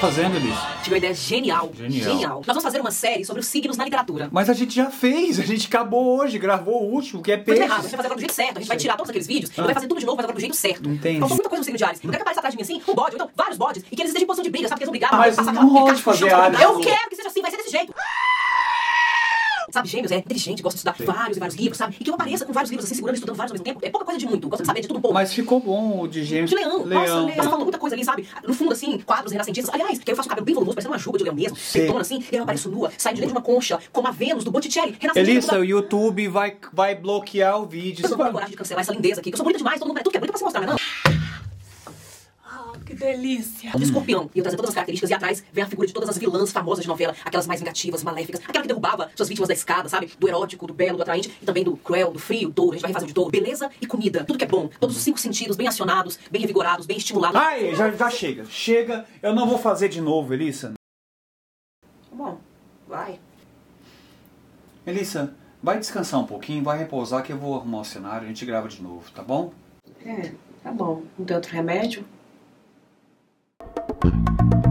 fazendo, Elis? Tive uma ideia genial. Genial. Nós vamos fazer uma série sobre os signos na literatura. Mas a gente já fez, a gente acabou hoje, gravou o último, que é Mas peixe. errado, a gente vai fazer agora do jeito certo. A gente vai tirar todos aqueles vídeos e vai fazer tudo de novo, mas agora do jeito certo. Entendi. Faltou muita coisa no signo de Ares. Não quer que apareça atrás de mim assim, um bode, ou então vários bodes, e que eles estejam em posição de briga, sabe? Que eles vão brigar, Mas passar não pode fazer Ares Eu quero que seja assim, vai ser desse jeito. Sabe, gêmeos é inteligente, gosta de estudar vários e vários livros, sabe? E que eu apareça com vários livros assim, segurando, estudando vários ao mesmo tempo. É pouca coisa de muito, gosto de saber de tudo um pouco. Mas ficou bom o de gêmeos. De leão, nossa, leão. leão. faltou muita coisa ali, sabe? No fundo, assim, quadros renascentistas. Aliás, que eu faço o cabelo bem volumoso, parecendo uma juba de leão mesmo. Sim. Peitona, assim, e eu apareço nua, saio de dentro de uma concha, como a Vênus do Botticelli. Renascentista. Elissa, toda- o YouTube vai, vai bloquear o vídeo. Eu não tenho coragem de cancelar essa lindeza aqui, que eu sou bonita demais, todo mundo, tudo que é bonito pra se mostrar, não. Que delícia. De escorpião. E eu trazer todas as características e atrás vem a figura de todas as vilãs famosas de novela, aquelas mais vingativas, maléficas, aquela que derrubava suas vítimas da escada, sabe? Do erótico, do belo, do atraente, e também do cruel, do frio, touro. A gente vai refazer o de touro. Beleza e comida. Tudo que é bom. Todos os cinco sentidos bem acionados, bem revigorados, bem estimulados. Ai, já, já chega. Chega, eu não vou fazer de novo, Elissa. Bom, vai. Elissa, vai descansar um pouquinho, vai repousar que eu vou arrumar o cenário, a gente grava de novo, tá bom? É, tá bom. Não tem outro remédio? thank you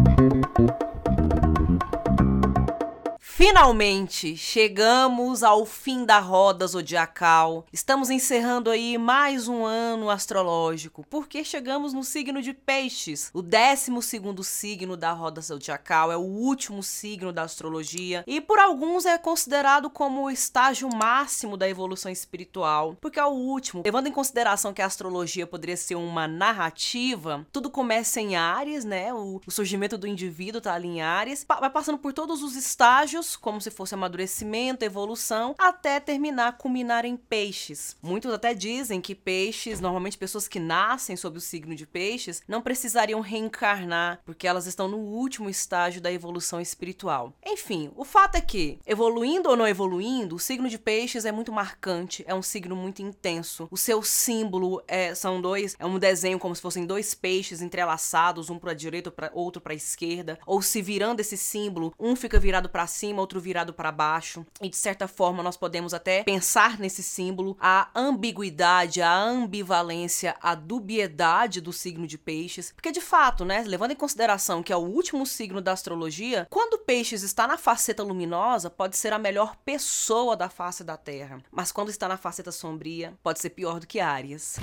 Finalmente chegamos ao fim da roda zodiacal. Estamos encerrando aí mais um ano astrológico, porque chegamos no signo de Peixes, o 12 segundo signo da roda zodiacal, é o último signo da astrologia e por alguns é considerado como o estágio máximo da evolução espiritual, porque é o último. Levando em consideração que a astrologia poderia ser uma narrativa, tudo começa em Ares, né? O, surgimento do indivíduo tá ali em Ares, vai passando por todos os estágios, como se fosse amadurecimento, evolução, até terminar, culminar em peixes. Muitos até dizem que peixes, normalmente pessoas que nascem sob o signo de peixes, não precisariam reencarnar, porque elas estão no último estágio da evolução espiritual. Enfim, o fato é que, evoluindo ou não evoluindo, o signo de peixes é muito marcante, é um signo muito intenso. O seu símbolo é, são dois, é um desenho como se fossem dois peixes entrelaçados, um para a direita, outro para a esquerda, ou se virando esse símbolo, um fica virado para cima, outro virado para baixo. E de certa forma nós podemos até pensar nesse símbolo a ambiguidade, a ambivalência, a dubiedade do signo de peixes, porque de fato, né, levando em consideração que é o último signo da astrologia, quando peixes está na faceta luminosa, pode ser a melhor pessoa da face da Terra, mas quando está na faceta sombria, pode ser pior do que Áries.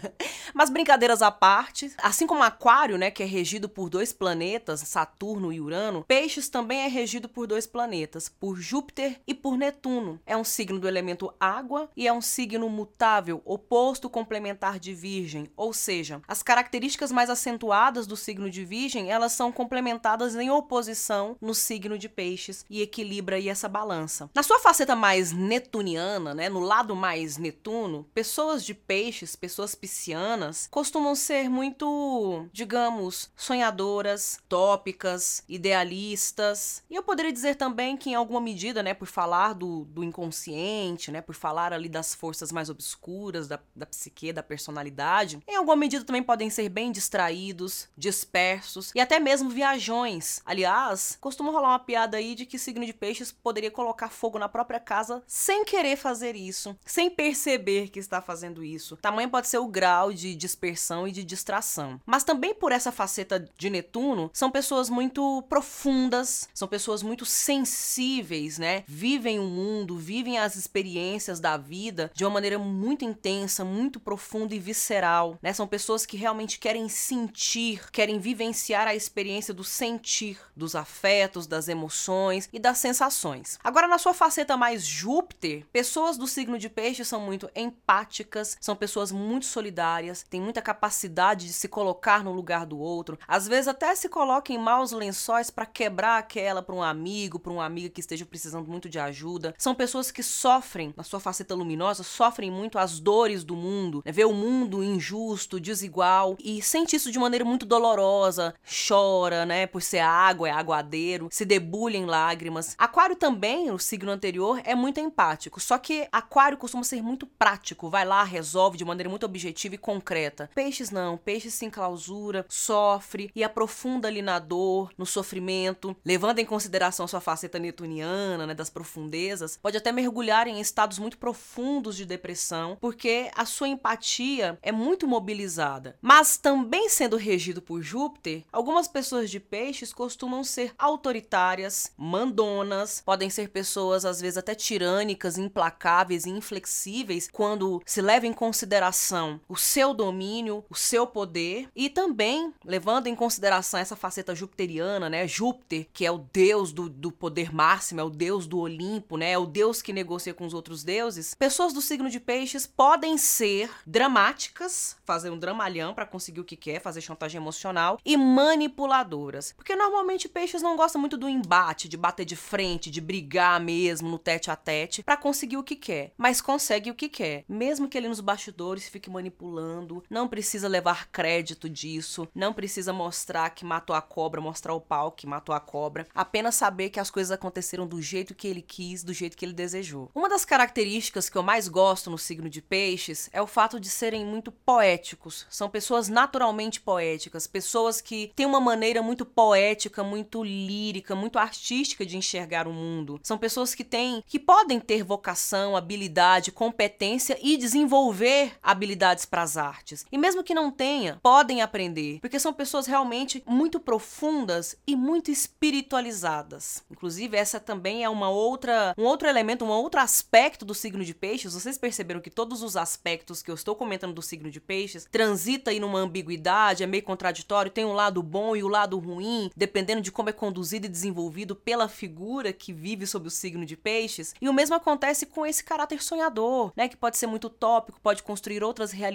Mas brincadeiras à parte, assim como Aquário, né, que é regido por dois planetas, Saturno e Urano, Peixes também é regido por dois planetas, por Júpiter e por Netuno. É um signo do elemento água e é um signo mutável, oposto complementar de Virgem, ou seja, as características mais acentuadas do signo de Virgem, elas são complementadas em oposição no signo de Peixes e equilibra aí essa balança. Na sua faceta mais netuniana, né, no lado mais Netuno, pessoas de Peixes, pessoas piscianas, costumam ser muito, digamos, sonhadoras, tópicas, idealistas. E eu poderia dizer também que, em alguma medida, né, por falar do, do inconsciente, né, por falar ali das forças mais obscuras da, da psique, da personalidade, em alguma medida também podem ser bem distraídos, dispersos e até mesmo viajões. Aliás, costuma rolar uma piada aí de que signo de peixes poderia colocar fogo na própria casa sem querer fazer isso, sem perceber que está fazendo isso. Tamanho pode ser o grau de dispersão e de distração. Mas também por essa faceta de Netuno, são pessoas muito profundas, são pessoas muito sensíveis, né? Vivem o mundo, vivem as experiências da vida de uma maneira muito intensa, muito profunda e visceral, né? São pessoas que realmente querem sentir, querem vivenciar a experiência do sentir, dos afetos, das emoções e das sensações. Agora, na sua faceta mais Júpiter, pessoas do signo de peixe são muito empáticas, são pessoas muito solidárias, têm muita capacidade de se colocar no lugar do outro, às vezes até se colocam em maus lençóis para quebrar aquela para um amigo, para uma amiga que esteja precisando muito de ajuda. São pessoas que sofrem, na sua faceta luminosa, sofrem muito as dores do mundo, né? vê o mundo injusto, desigual e sente isso de maneira muito dolorosa, chora, né, por ser água, é aguadeiro, se debulha em lágrimas. Aquário também, o signo anterior, é muito empático, só que Aquário costuma ser muito prático, vai lá, resolve de maneira muito objetiva objetiva e concreta. Peixes não, peixes se enclausura, sofre e aprofunda ali na dor, no sofrimento, levando em consideração sua faceta netuniana, né, das profundezas, pode até mergulhar em estados muito profundos de depressão, porque a sua empatia é muito mobilizada. Mas também sendo regido por Júpiter, algumas pessoas de peixes costumam ser autoritárias, mandonas, podem ser pessoas às vezes até tirânicas, implacáveis e inflexíveis quando se leva em consideração o seu domínio, o seu poder e também levando em consideração essa faceta jupiteriana, né? Júpiter, que é o deus do, do poder máximo, é o deus do Olimpo, né? É o deus que negocia com os outros deuses. Pessoas do signo de peixes podem ser dramáticas, fazer um dramalhão para conseguir o que quer, fazer chantagem emocional e manipuladoras. Porque normalmente peixes não gostam muito do embate, de bater de frente, de brigar mesmo no tete a tete para conseguir o que quer, mas consegue o que quer, mesmo que ele nos bastidores fique manipulando, não precisa levar crédito disso, não precisa mostrar que matou a cobra, mostrar o pau que matou a cobra, apenas saber que as coisas aconteceram do jeito que ele quis, do jeito que ele desejou. Uma das características que eu mais gosto no signo de peixes é o fato de serem muito poéticos. São pessoas naturalmente poéticas, pessoas que têm uma maneira muito poética, muito lírica, muito artística de enxergar o mundo. São pessoas que têm que podem ter vocação, habilidade, competência e desenvolver habilidades para as artes. E mesmo que não tenha, podem aprender, porque são pessoas realmente muito profundas e muito espiritualizadas. Inclusive, essa também é uma outra, um outro elemento, um outro aspecto do signo de peixes. Vocês perceberam que todos os aspectos que eu estou comentando do signo de peixes transita aí numa ambiguidade, é meio contraditório, tem um lado bom e o um lado ruim, dependendo de como é conduzido e desenvolvido pela figura que vive sob o signo de peixes. E o mesmo acontece com esse caráter sonhador, né, que pode ser muito utópico, pode construir outras realidades,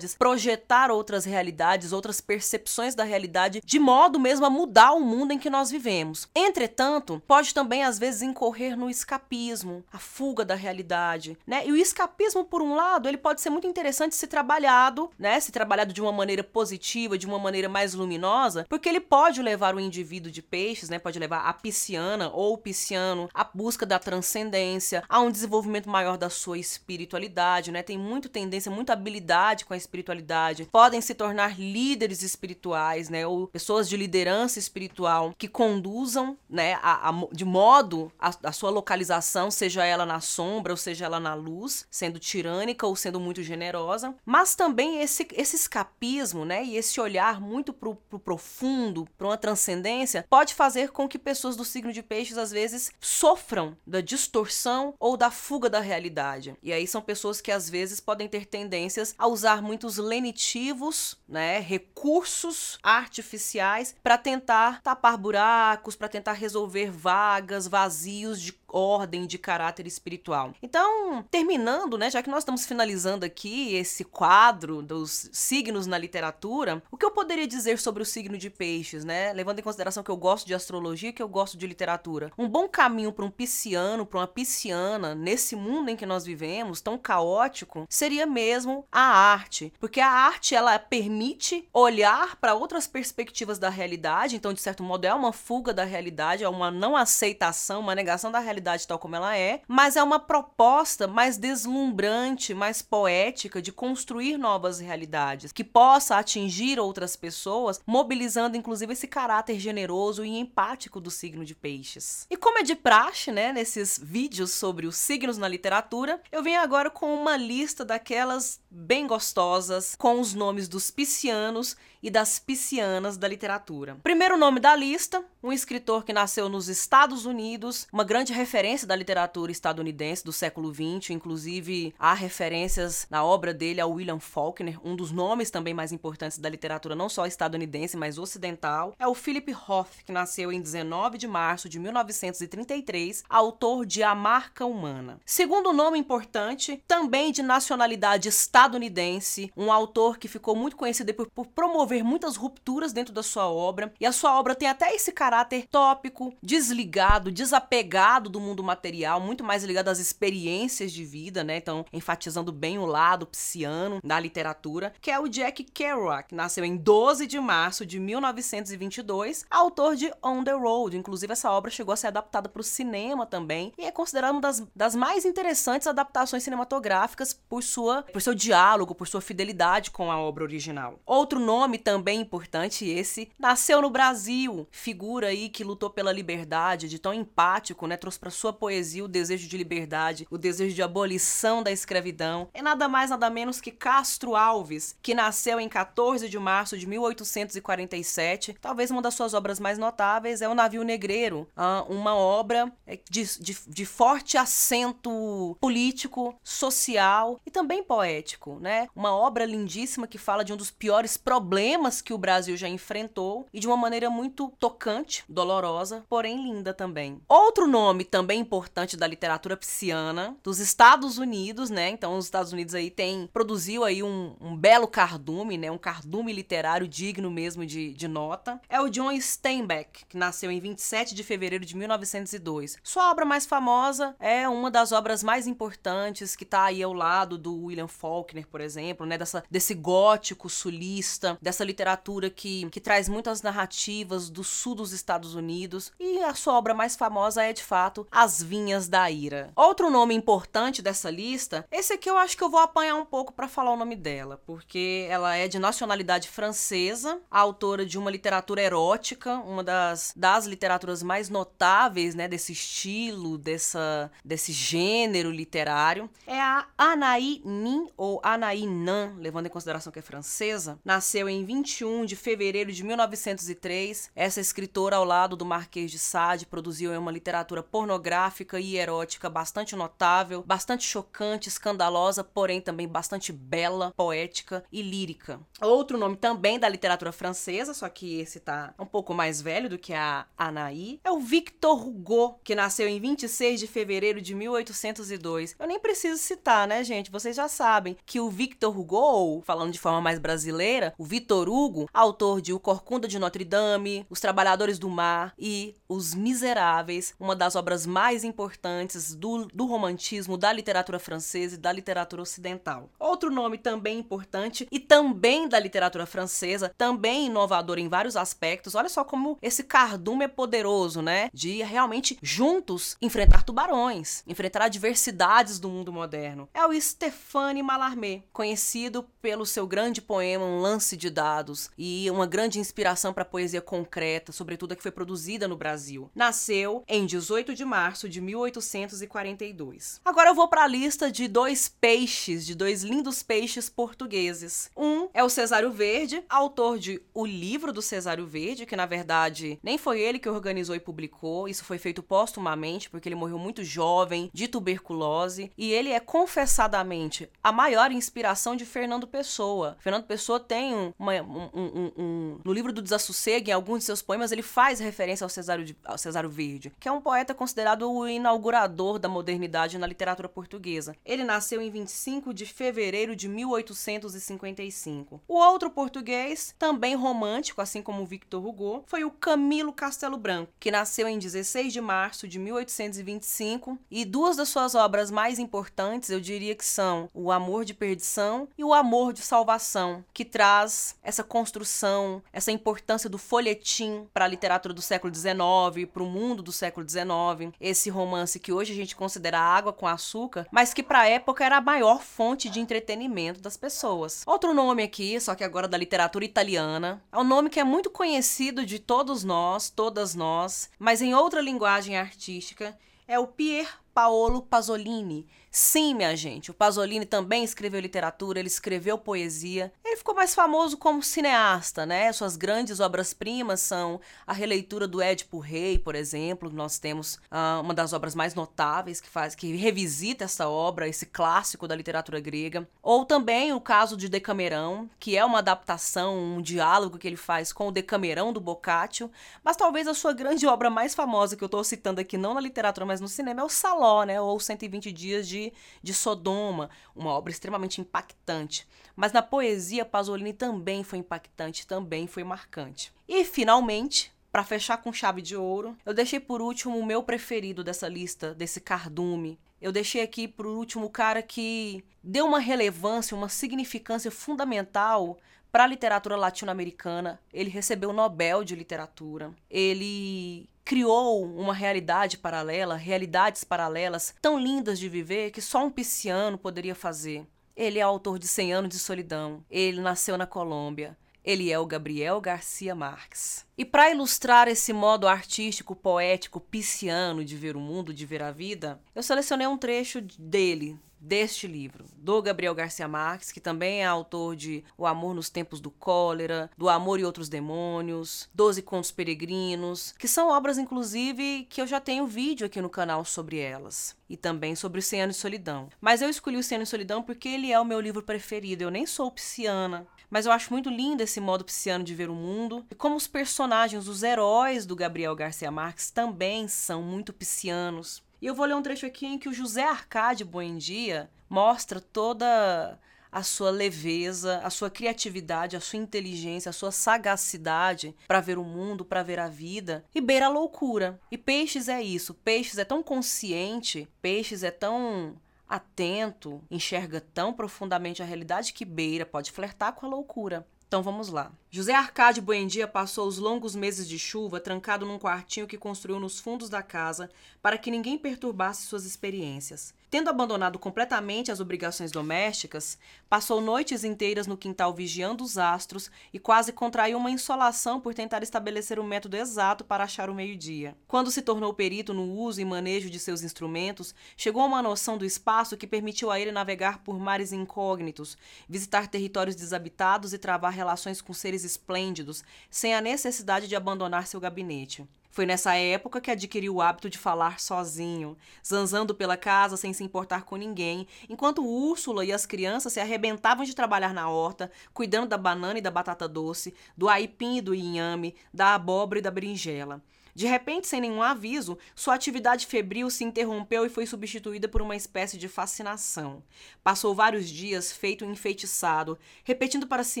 projetar outras realidades, outras percepções da realidade, de modo mesmo a mudar o mundo em que nós vivemos. Entretanto, pode também às vezes incorrer no escapismo, a fuga da realidade, né? E o escapismo, por um lado, ele pode ser muito interessante se trabalhado, né? Se trabalhado de uma maneira positiva, de uma maneira mais luminosa, porque ele pode levar o indivíduo de peixes, né? Pode levar a pisciana ou o pisciano à busca da transcendência, a um desenvolvimento maior da sua espiritualidade, né? Tem muito tendência, muita habilidade com a espiritualidade. Podem se tornar líderes espirituais, né? Ou pessoas de liderança espiritual que conduzam, né? A, a, de modo a, a sua localização, seja ela na sombra ou seja ela na luz, sendo tirânica ou sendo muito generosa. Mas também esse, esse escapismo, né? E esse olhar muito pro, pro profundo, para uma transcendência, pode fazer com que pessoas do signo de peixes às vezes sofram da distorção ou da fuga da realidade. E aí são pessoas que às vezes podem ter tendências a usar muitos lenitivos, né, recursos artificiais para tentar tapar buracos, para tentar resolver vagas, vazios de ordem de caráter espiritual. Então, terminando, né, já que nós estamos finalizando aqui esse quadro dos signos na literatura, o que eu poderia dizer sobre o signo de peixes, né? Levando em consideração que eu gosto de astrologia e que eu gosto de literatura. Um bom caminho para um pisciano, para uma pisciana, nesse mundo em que nós vivemos, tão caótico, seria mesmo a arte, porque a arte ela permite olhar para outras perspectivas da realidade, então de certo modo é uma fuga da realidade, é uma não aceitação, uma negação da realidade realidade tal como ela é, mas é uma proposta mais deslumbrante, mais poética de construir novas realidades, que possa atingir outras pessoas, mobilizando inclusive esse caráter generoso e empático do signo de peixes. E como é de praxe, né, nesses vídeos sobre os signos na literatura, eu venho agora com uma lista daquelas bem gostosas com os nomes dos piscianos e das piscianas da literatura. Primeiro nome da lista, um escritor que nasceu nos Estados Unidos, uma grande referência da literatura estadunidense do século XX, inclusive há referências na obra dele ao William Faulkner, um dos nomes também mais importantes da literatura não só estadunidense, mas ocidental, é o Philip Roth, que nasceu em 19 de março de 1933, autor de A Marca Humana. Segundo nome importante, também de nacionalidade estadunidense, um autor que ficou muito conhecido por, por promover muitas rupturas dentro da sua obra, e a sua obra tem até esse caráter caráter tópico, desligado, desapegado do mundo material, muito mais ligado às experiências de vida, né? Então, enfatizando bem o lado psiano da literatura, que é o Jack Kerouac, nasceu em 12 de março de 1922, autor de On the Road. Inclusive, essa obra chegou a ser adaptada para o cinema também e é considerada uma das, das mais interessantes adaptações cinematográficas por, sua, por seu diálogo, por sua fidelidade com a obra original. Outro nome também importante, esse, nasceu no Brasil, figura aí que lutou pela liberdade, de tão empático, né? Trouxe para sua poesia o desejo de liberdade, o desejo de abolição da escravidão. É nada mais, nada menos que Castro Alves, que nasceu em 14 de março de 1847. Talvez uma das suas obras mais notáveis é O Navio Negreiro, uma obra é, de, de, de forte acento político, social e também poético, né? Uma obra lindíssima que fala de um dos piores problemas que o Brasil já enfrentou e de uma maneira muito tocante, dolorosa, porém linda também. Outro nome também importante da literatura pisciana dos Estados Unidos, né? Então os Estados Unidos aí tem produziu aí um, um belo cardume, né? Um cardume literário digno mesmo de, de nota. É o John Steinbeck, que nasceu em 27 de fevereiro de 1902. Sua obra mais famosa é uma das obras mais importantes que está aí ao lado do William Faulkner, por exemplo, né? Dessa, desse gótico sulista, dessa literatura que, que traz muitas narrativas do sul dos Estados Unidos. E a sua obra mais famosa é, de fato, As Vinhas da Ira. Outro nome importante dessa lista, esse aqui eu acho que eu vou apanhar um pouco para falar o nome dela, porque ela é de nacionalidade francesa, autora de uma literatura erótica, uma das, das literaturas mais notáveis, né, desse estilo, dessa, desse gênero literário. É a Anaï Nin, ou Anaï Nan, levando em consideração que é francesa. Nasceu em 21 de fevereiro de 1903. Essa escritora, ao lado do Marquês de Sade, produziu uma literatura pornográfica e erótica bastante notável, bastante chocante, escandalosa, porém também bastante bela, poética e lírica. Outro nome também da literatura francesa, só que esse tá um pouco mais velho do que a Anaí, é o Victor Hugo, que nasceu em 26 de fevereiro de 1802. Eu nem preciso citar, né, gente? Vocês já sabem que o Victor Hugo, ou falando de forma mais brasileira, o Victor Hugo, autor de O Corcunda de Notre Dame, Os Trabalhadores do Mar e Os Miseráveis, uma das obras mais importantes do, do romantismo, da literatura francesa e da literatura ocidental. Outro nome também importante e também da literatura francesa, também inovador em vários aspectos. Olha só como esse cardume é poderoso, né? De realmente juntos enfrentar tubarões, enfrentar adversidades do mundo moderno. É o Stéphane Mallarmé, conhecido pelo seu grande poema Um Lance de Dados e uma grande inspiração para a poesia concreta, sobretudo que foi produzida no Brasil. Nasceu em 18 de março de 1842. Agora eu vou para a lista de dois peixes, de dois lindos peixes portugueses. Um é o Cesário Verde, autor de O Livro do Cesário Verde, que na verdade nem foi ele que organizou e publicou, isso foi feito póstumamente, porque ele morreu muito jovem, de tuberculose, e ele é confessadamente a maior inspiração de Fernando Pessoa. Fernando Pessoa tem uma, um, um, um, no livro do Desassossego, em alguns de seus poemas, ele faz referência ao Cesário, de, ao Cesário Verde, que é um poeta considerado o inaugurador da modernidade na literatura portuguesa. Ele nasceu em 25 de fevereiro de 1855. O outro português, também romântico, assim como Victor Hugo, foi o Camilo Castelo Branco, que nasceu em 16 de março de 1825 e duas das suas obras mais importantes, eu diria que são O Amor de Perdição e O Amor de Salvação, que traz essa construção, essa importância do folhetim para a literatura do século XIX, para o mundo do século XIX. Esse romance que hoje a gente considera água com açúcar, mas que para a época era a maior fonte de entretenimento das pessoas. Outro nome aqui, só que agora da literatura italiana, é um nome que é muito conhecido de todos nós, todas nós, mas em outra linguagem artística, é o Pier Paolo Pasolini. Sim, minha gente, o Pasolini também escreveu literatura, ele escreveu poesia. Ele ficou mais famoso como cineasta, né? Suas grandes obras-primas são a releitura do Édipo Rei, por exemplo. Nós temos ah, uma das obras mais notáveis que faz, que revisita essa obra, esse clássico da literatura grega. Ou também o caso de Decamerão, que é uma adaptação, um diálogo que ele faz com o Decamerão do Boccaccio. Mas talvez a sua grande obra mais famosa que eu estou citando aqui, não na literatura, mas no cinema, é o Saló, né? Ou 120 Dias de de, Sodoma, uma obra extremamente impactante. Mas na poesia, Pasolini também foi impactante, também foi marcante. E, finalmente, para fechar com chave de ouro, eu deixei por último o meu preferido dessa lista, desse cardume. Eu deixei aqui por último o cara que deu uma relevância, uma significância fundamental para a literatura latino-americana. Ele recebeu o Nobel de Literatura. Ele criou uma realidade paralela, realidades paralelas tão lindas de viver que só um pisciano poderia fazer. Ele é autor de Cem Anos de Solidão. Ele nasceu na Colômbia. Ele é o Gabriel Garcia Marques. E para ilustrar esse modo artístico, poético, pisciano de ver o mundo, de ver a vida, eu selecionei um trecho dele, deste livro, do Gabriel Garcia Marques, que também é autor de O Amor nos Tempos do Cólera, Do Amor e Outros Demônios, Doze Contos Peregrinos, que são obras, inclusive, que eu já tenho vídeo aqui no canal sobre elas. E também sobre o Cem Anos de Solidão. Mas eu escolhi o Cem Anos de Solidão porque ele é o meu livro preferido. Eu nem sou pisciana, mas eu acho muito lindo esse modo pisciano de ver o mundo. E como os personagens, os heróis do Gabriel Garcia Marques também são muito piscianos. E eu vou ler um trecho aqui em que o José Arcádio Buendia mostra toda a sua leveza, a sua criatividade, a sua inteligência, a sua sagacidade para ver o mundo, para ver a vida e beira a loucura. E Peixes é isso. Peixes é tão consciente, Peixes é tão atento, enxerga tão profundamente a realidade que beira, pode flertar com a loucura. Então vamos lá. José Arcádio Buendia passou os longos meses de chuva trancado num quartinho que construiu nos fundos da casa para que ninguém perturbasse suas experiências. Tendo abandonado completamente as obrigações domésticas, passou noites inteiras no quintal vigiando os astros e quase contraiu uma insolação por tentar estabelecer o método exato para achar o meio-dia. Quando se tornou perito no uso e manejo de seus instrumentos, chegou a uma noção do espaço que permitiu a ele navegar por mares incógnitos, visitar territórios desabitados e travar relações com seres esplêndidos, sem a necessidade de abandonar seu gabinete. Foi nessa época que adquiriu o hábito de falar sozinho, zanzando pela casa sem se importar com ninguém, enquanto Úrsula e as crianças se arrebentavam de trabalhar na horta, cuidando da banana e da batata doce, do aipim e do inhame, da abóbora e da berinjela. De repente, sem nenhum aviso, sua atividade febril se interrompeu e foi substituída por uma espécie de fascinação. Passou vários dias feito enfeitiçado, repetindo para si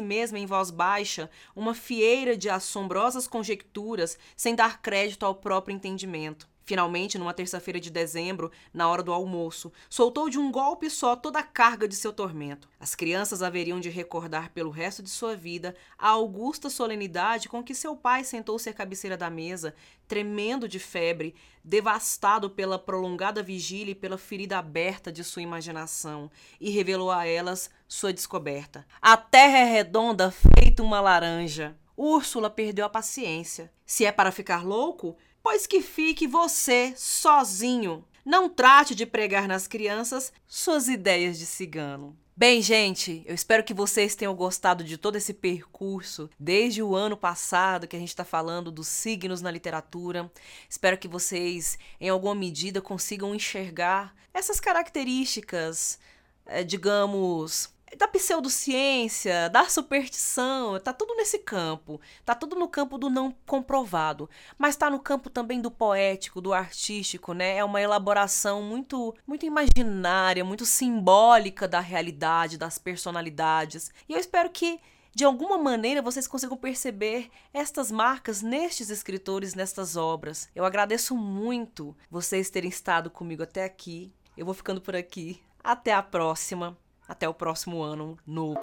mesma em voz baixa uma fieira de assombrosas conjecturas sem dar crédito ao próprio entendimento. Finalmente, numa terça-feira de dezembro, na hora do almoço, soltou de um golpe só toda a carga de seu tormento. As crianças haveriam de recordar pelo resto de sua vida a augusta solenidade com que seu pai sentou-se à cabeceira da mesa, tremendo de febre, devastado pela prolongada vigília e pela ferida aberta de sua imaginação, e revelou a elas sua descoberta. A terra é redonda, feita uma laranja. Úrsula perdeu a paciência. Se é para ficar louco, pois que fique você sozinho. Não trate de pregar nas crianças suas ideias de cigano. Bem, gente, eu espero que vocês tenham gostado de todo esse percurso desde o ano passado que a gente está falando dos signos na literatura. Espero que vocês, em alguma medida, consigam enxergar essas características, é, digamos, da pseudociência, da superstição, tá tudo nesse campo. Tá tudo no campo do não comprovado, mas tá no campo também do poético, do artístico, né? É uma elaboração muito muito imaginária, muito simbólica da realidade, das personalidades. E eu espero que de alguma maneira vocês consigam perceber estas marcas nestes escritores, nestas obras. Eu agradeço muito vocês terem estado comigo até aqui. Eu vou ficando por aqui. Até a próxima. Até o próximo ano no.